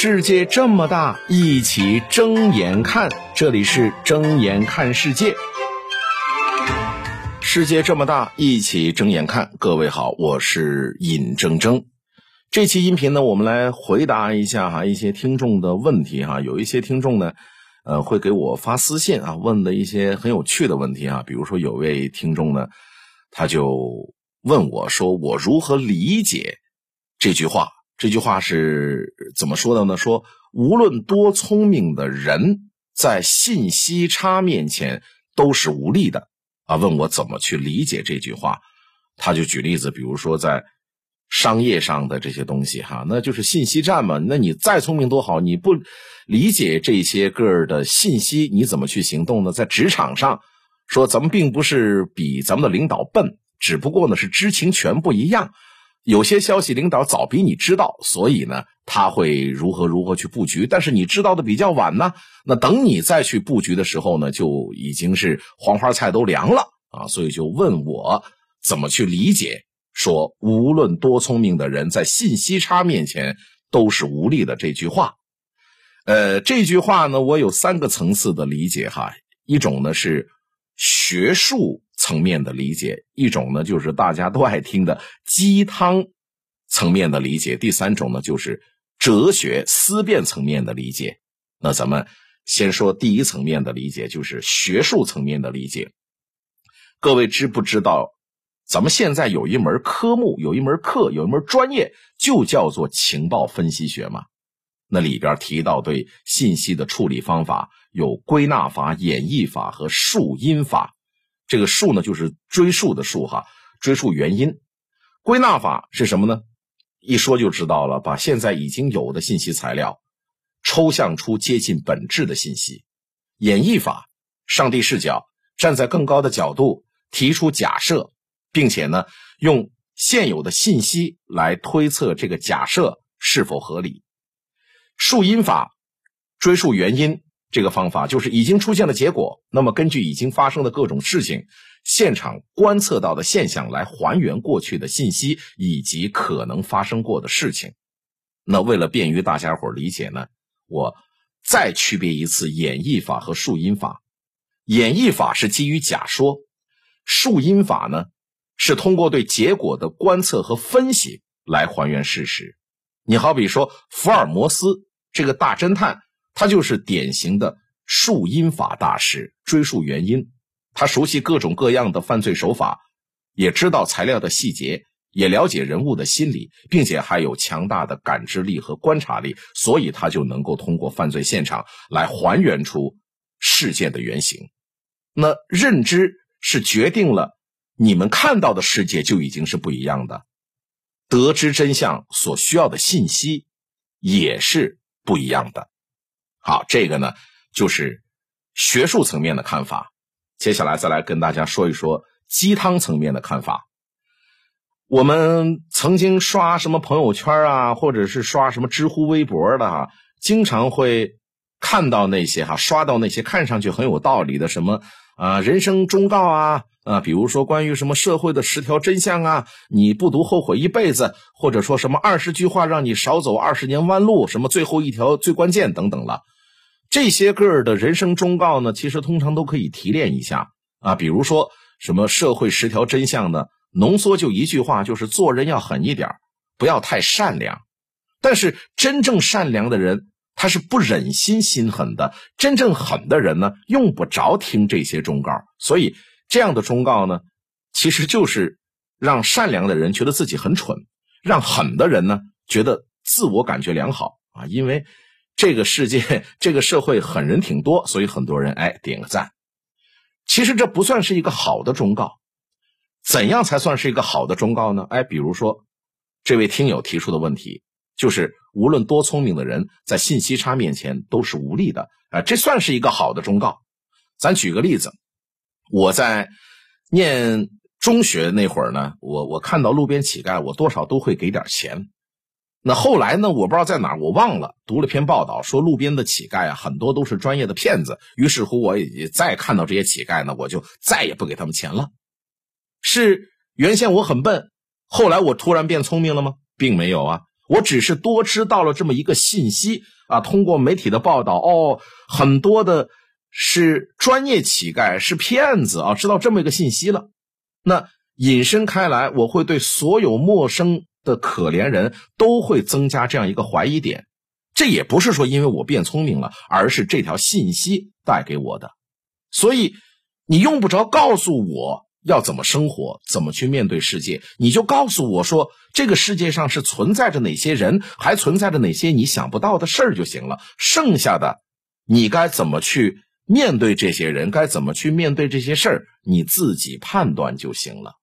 世界这么大，一起睁眼看。这里是睁眼看世界。世界这么大，一起睁眼看。各位好，我是尹铮铮。这期音频呢，我们来回答一下哈一些听众的问题哈。有一些听众呢，呃，会给我发私信啊，问的一些很有趣的问题啊。比如说，有位听众呢，他就问我说：“我如何理解这句话？”这句话是怎么说的呢？说无论多聪明的人，在信息差面前都是无力的啊。问我怎么去理解这句话，他就举例子，比如说在商业上的这些东西哈，那就是信息战嘛。那你再聪明多好，你不理解这些个的信息，你怎么去行动呢？在职场上，说咱们并不是比咱们的领导笨，只不过呢是知情权不一样。有些消息领导早比你知道，所以呢，他会如何如何去布局。但是你知道的比较晚呢，那等你再去布局的时候呢，就已经是黄花菜都凉了啊。所以就问我怎么去理解，说无论多聪明的人，在信息差面前都是无力的这句话。呃，这句话呢，我有三个层次的理解哈。一种呢是学术。层面的理解，一种呢就是大家都爱听的鸡汤层面的理解，第三种呢就是哲学思辨层面的理解。那咱们先说第一层面的理解，就是学术层面的理解。各位知不知道，咱们现在有一门科目，有一门课，有一门专业，就叫做情报分析学吗？那里边提到对信息的处理方法，有归纳法、演绎法和树因法。这个数呢，就是追溯的数哈，追溯原因。归纳法是什么呢？一说就知道了，把现在已经有的信息材料抽象出接近本质的信息。演绎法，上帝视角，站在更高的角度提出假设，并且呢，用现有的信息来推测这个假设是否合理。树因法，追溯原因。这个方法就是已经出现的结果，那么根据已经发生的各种事情、现场观测到的现象来还原过去的信息以及可能发生过的事情。那为了便于大家伙理解呢，我再区别一次演绎法和树因法。演绎法是基于假说，树因法呢是通过对结果的观测和分析来还原事实。你好比说福尔摩斯这个大侦探。他就是典型的树因法大师，追溯原因。他熟悉各种各样的犯罪手法，也知道材料的细节，也了解人物的心理，并且还有强大的感知力和观察力，所以他就能够通过犯罪现场来还原出事件的原型。那认知是决定了你们看到的世界就已经是不一样的，得知真相所需要的信息也是不一样的。好，这个呢就是学术层面的看法。接下来再来跟大家说一说鸡汤层面的看法。我们曾经刷什么朋友圈啊，或者是刷什么知乎、微博的哈，经常会看到那些哈，刷到那些看上去很有道理的什么啊人生忠告啊啊，比如说关于什么社会的十条真相啊，你不读后悔一辈子，或者说什么二十句话让你少走二十年弯路，什么最后一条最关键等等了。这些个儿的人生忠告呢，其实通常都可以提炼一下啊，比如说什么社会十条真相呢，浓缩就一句话，就是做人要狠一点，不要太善良。但是真正善良的人，他是不忍心心狠的；真正狠的人呢，用不着听这些忠告。所以这样的忠告呢，其实就是让善良的人觉得自己很蠢，让狠的人呢觉得自我感觉良好啊，因为。这个世界，这个社会狠人挺多，所以很多人哎点个赞。其实这不算是一个好的忠告。怎样才算是一个好的忠告呢？哎，比如说这位听友提出的问题，就是无论多聪明的人，在信息差面前都是无力的。啊，这算是一个好的忠告。咱举个例子，我在念中学那会儿呢，我我看到路边乞丐，我多少都会给点钱。那后来呢？我不知道在哪，我忘了。读了篇报道，说路边的乞丐啊，很多都是专业的骗子。于是乎，我也再看到这些乞丐呢，我就再也不给他们钱了。是原先我很笨，后来我突然变聪明了吗？并没有啊。我只是多知道了这么一个信息啊，通过媒体的报道，哦，很多的是专业乞丐，是骗子啊，知道这么一个信息了。那引申开来，我会对所有陌生的可怜人都会增加这样一个怀疑点。这也不是说因为我变聪明了，而是这条信息带给我的。所以你用不着告诉我。要怎么生活，怎么去面对世界？你就告诉我说，这个世界上是存在着哪些人，还存在着哪些你想不到的事儿就行了。剩下的，你该怎么去面对这些人，该怎么去面对这些事儿，你自己判断就行了。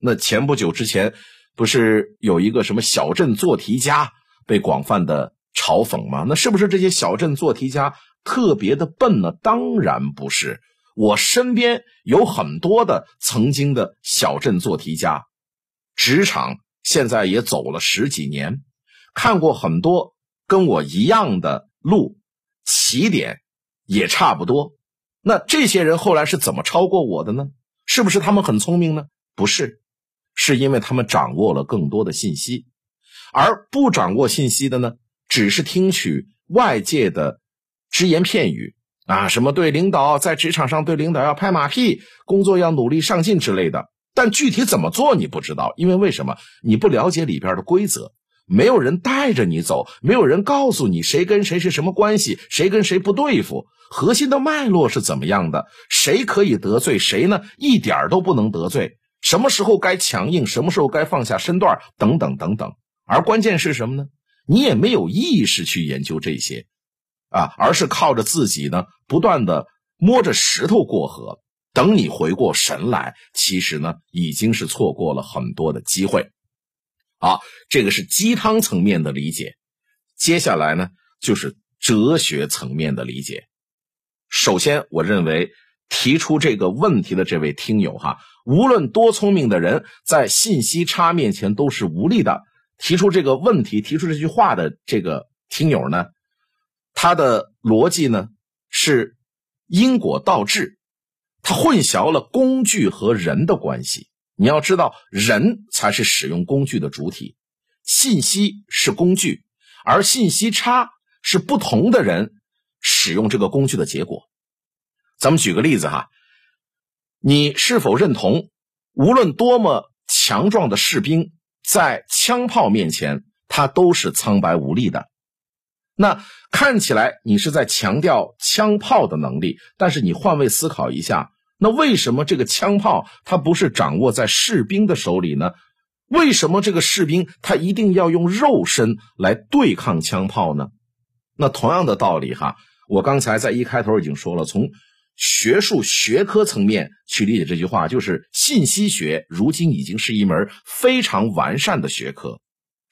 那前不久之前，不是有一个什么小镇做题家被广泛的嘲讽吗？那是不是这些小镇做题家特别的笨呢？当然不是。我身边有很多的曾经的小镇做题家，职场现在也走了十几年，看过很多跟我一样的路，起点也差不多。那这些人后来是怎么超过我的呢？是不是他们很聪明呢？不是，是因为他们掌握了更多的信息，而不掌握信息的呢，只是听取外界的只言片语。啊，什么对领导在职场上对领导要拍马屁，工作要努力上进之类的，但具体怎么做你不知道，因为为什么你不了解里边的规则？没有人带着你走，没有人告诉你谁跟谁是什么关系，谁跟谁不对付，核心的脉络是怎么样的？谁可以得罪谁呢？一点都不能得罪。什么时候该强硬，什么时候该放下身段，等等等等。而关键是什么呢？你也没有意识去研究这些。啊，而是靠着自己呢，不断的摸着石头过河。等你回过神来，其实呢，已经是错过了很多的机会。好，这个是鸡汤层面的理解。接下来呢，就是哲学层面的理解。首先，我认为提出这个问题的这位听友哈，无论多聪明的人，在信息差面前都是无力的。提出这个问题、提出这句话的这个听友呢？他的逻辑呢是因果倒置，他混淆了工具和人的关系。你要知道，人才是使用工具的主体，信息是工具，而信息差是不同的人使用这个工具的结果。咱们举个例子哈，你是否认同，无论多么强壮的士兵，在枪炮面前，他都是苍白无力的？那看起来你是在强调枪炮的能力，但是你换位思考一下，那为什么这个枪炮它不是掌握在士兵的手里呢？为什么这个士兵他一定要用肉身来对抗枪炮呢？那同样的道理哈，我刚才在一开头已经说了，从学术学科层面去理解这句话，就是信息学如今已经是一门非常完善的学科。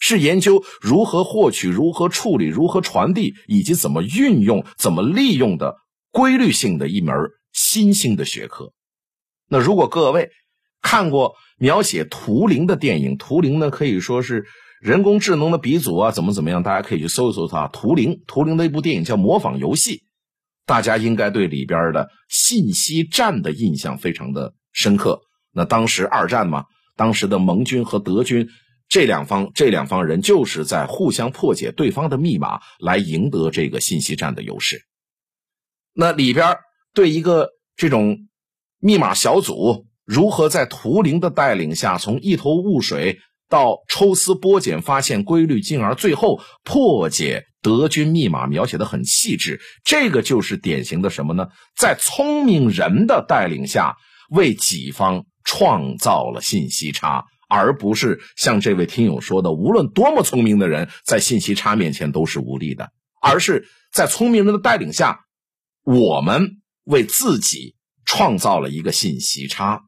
是研究如何获取、如何处理、如何传递以及怎么运用、怎么利用的规律性的一门新兴的学科。那如果各位看过描写图灵的电影，图灵呢可以说是人工智能的鼻祖啊，怎么怎么样？大家可以去搜一搜它。图灵，图灵的一部电影叫《模仿游戏》，大家应该对里边的信息战的印象非常的深刻。那当时二战嘛，当时的盟军和德军。这两方这两方人就是在互相破解对方的密码，来赢得这个信息战的优势。那里边对一个这种密码小组如何在图灵的带领下，从一头雾水到抽丝剥茧，发现规律，进而最后破解德军密码，描写的很细致。这个就是典型的什么呢？在聪明人的带领下，为己方创造了信息差。而不是像这位听友说的，无论多么聪明的人，在信息差面前都是无力的，而是在聪明人的带领下，我们为自己创造了一个信息差。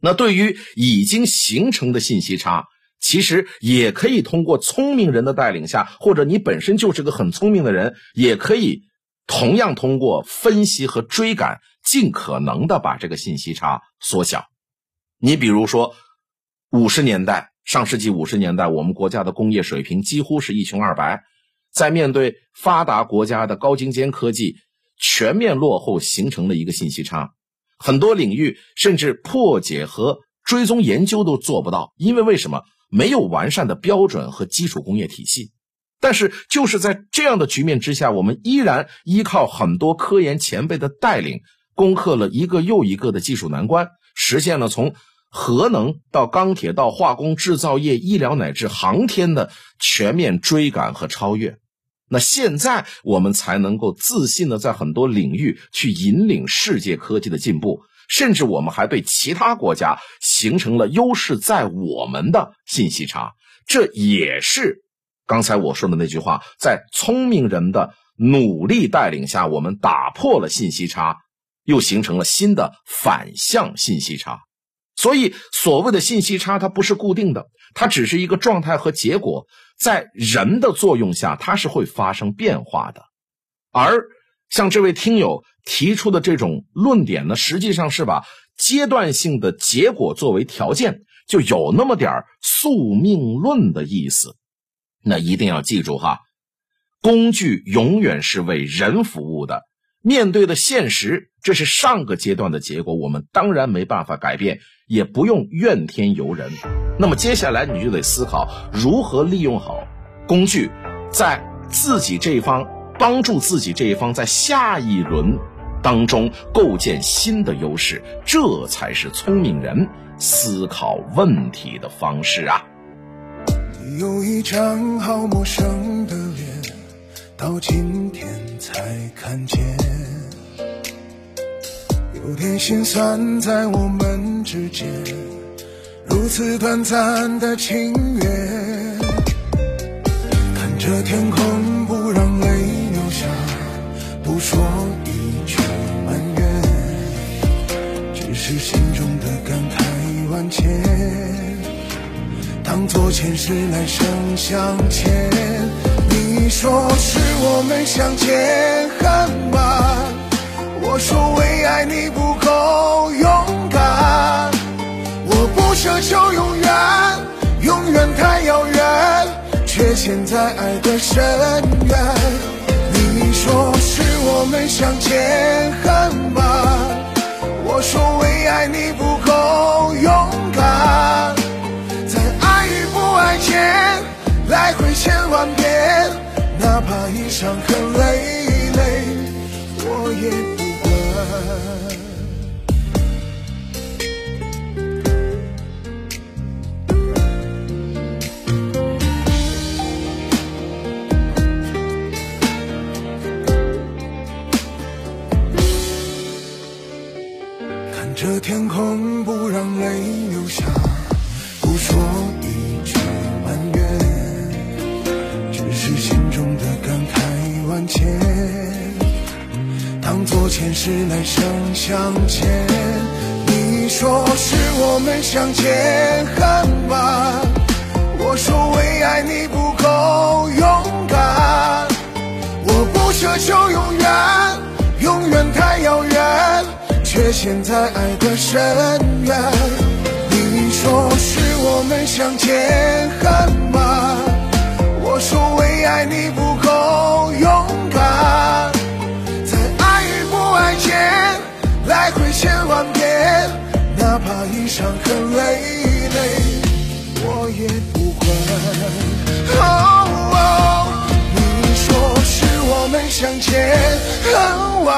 那对于已经形成的信息差，其实也可以通过聪明人的带领下，或者你本身就是个很聪明的人，也可以同样通过分析和追赶，尽可能的把这个信息差缩小。你比如说。五十年代，上世纪五十年代，我们国家的工业水平几乎是一穷二白，在面对发达国家的高精尖科技，全面落后，形成了一个信息差。很多领域甚至破解和追踪研究都做不到，因为为什么？没有完善的标准和基础工业体系。但是，就是在这样的局面之下，我们依然依靠很多科研前辈的带领，攻克了一个又一个的技术难关，实现了从核能到钢铁到化工、制造业、医疗乃至航天的全面追赶和超越。那现在我们才能够自信的在很多领域去引领世界科技的进步，甚至我们还对其他国家形成了优势在我们的信息差。这也是。刚才我说的那句话，在聪明人的努力带领下，我们打破了信息差，又形成了新的反向信息差。所以，所谓的信息差，它不是固定的，它只是一个状态和结果，在人的作用下，它是会发生变化的。而像这位听友提出的这种论点呢，实际上是把阶段性的结果作为条件，就有那么点宿命论的意思。那一定要记住哈，工具永远是为人服务的。面对的现实，这是上个阶段的结果，我们当然没办法改变，也不用怨天尤人。那么接下来你就得思考如何利用好工具，在自己这一方帮助自己这一方在下一轮当中构建新的优势，这才是聪明人思考问题的方式啊。有一张好陌生的脸，到今天才看见，有点心酸，在我们之间，如此短暂的情缘。看着天空，前。当作前世来生相欠，你说是我们相见恨晚，我说为爱你不够勇敢，我不奢求永远，永远太遥远，却陷在爱的深渊。你说是我们相见恨晚，我说为爱你不哪怕已伤痕累累，我也不管。看着天空，不让泪流下，做前世来生相欠，你说是我们相见恨晚，我说为爱你不够勇敢，我不奢求永远，永远太遥远，却陷在爱的深渊。你说是我们相见恨晚，伤痕累累，我也不管。你说是我们相见恨晚，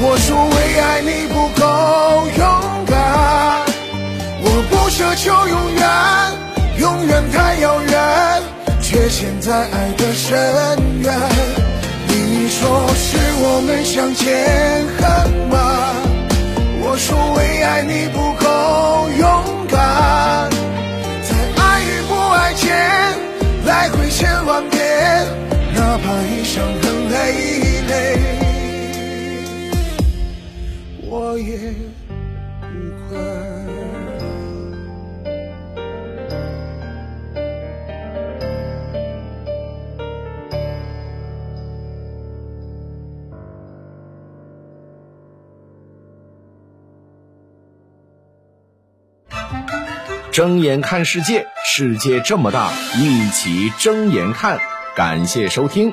我说为爱你不够勇敢。我不奢求永远，永远太遥远，却陷在爱的深渊。你说是我们相见恨晚，说为爱你不够勇敢，在爱与不爱间来回千万遍，哪怕已伤痕累累，我也不管。睁眼看世界，世界这么大，一起睁眼看。感谢收听。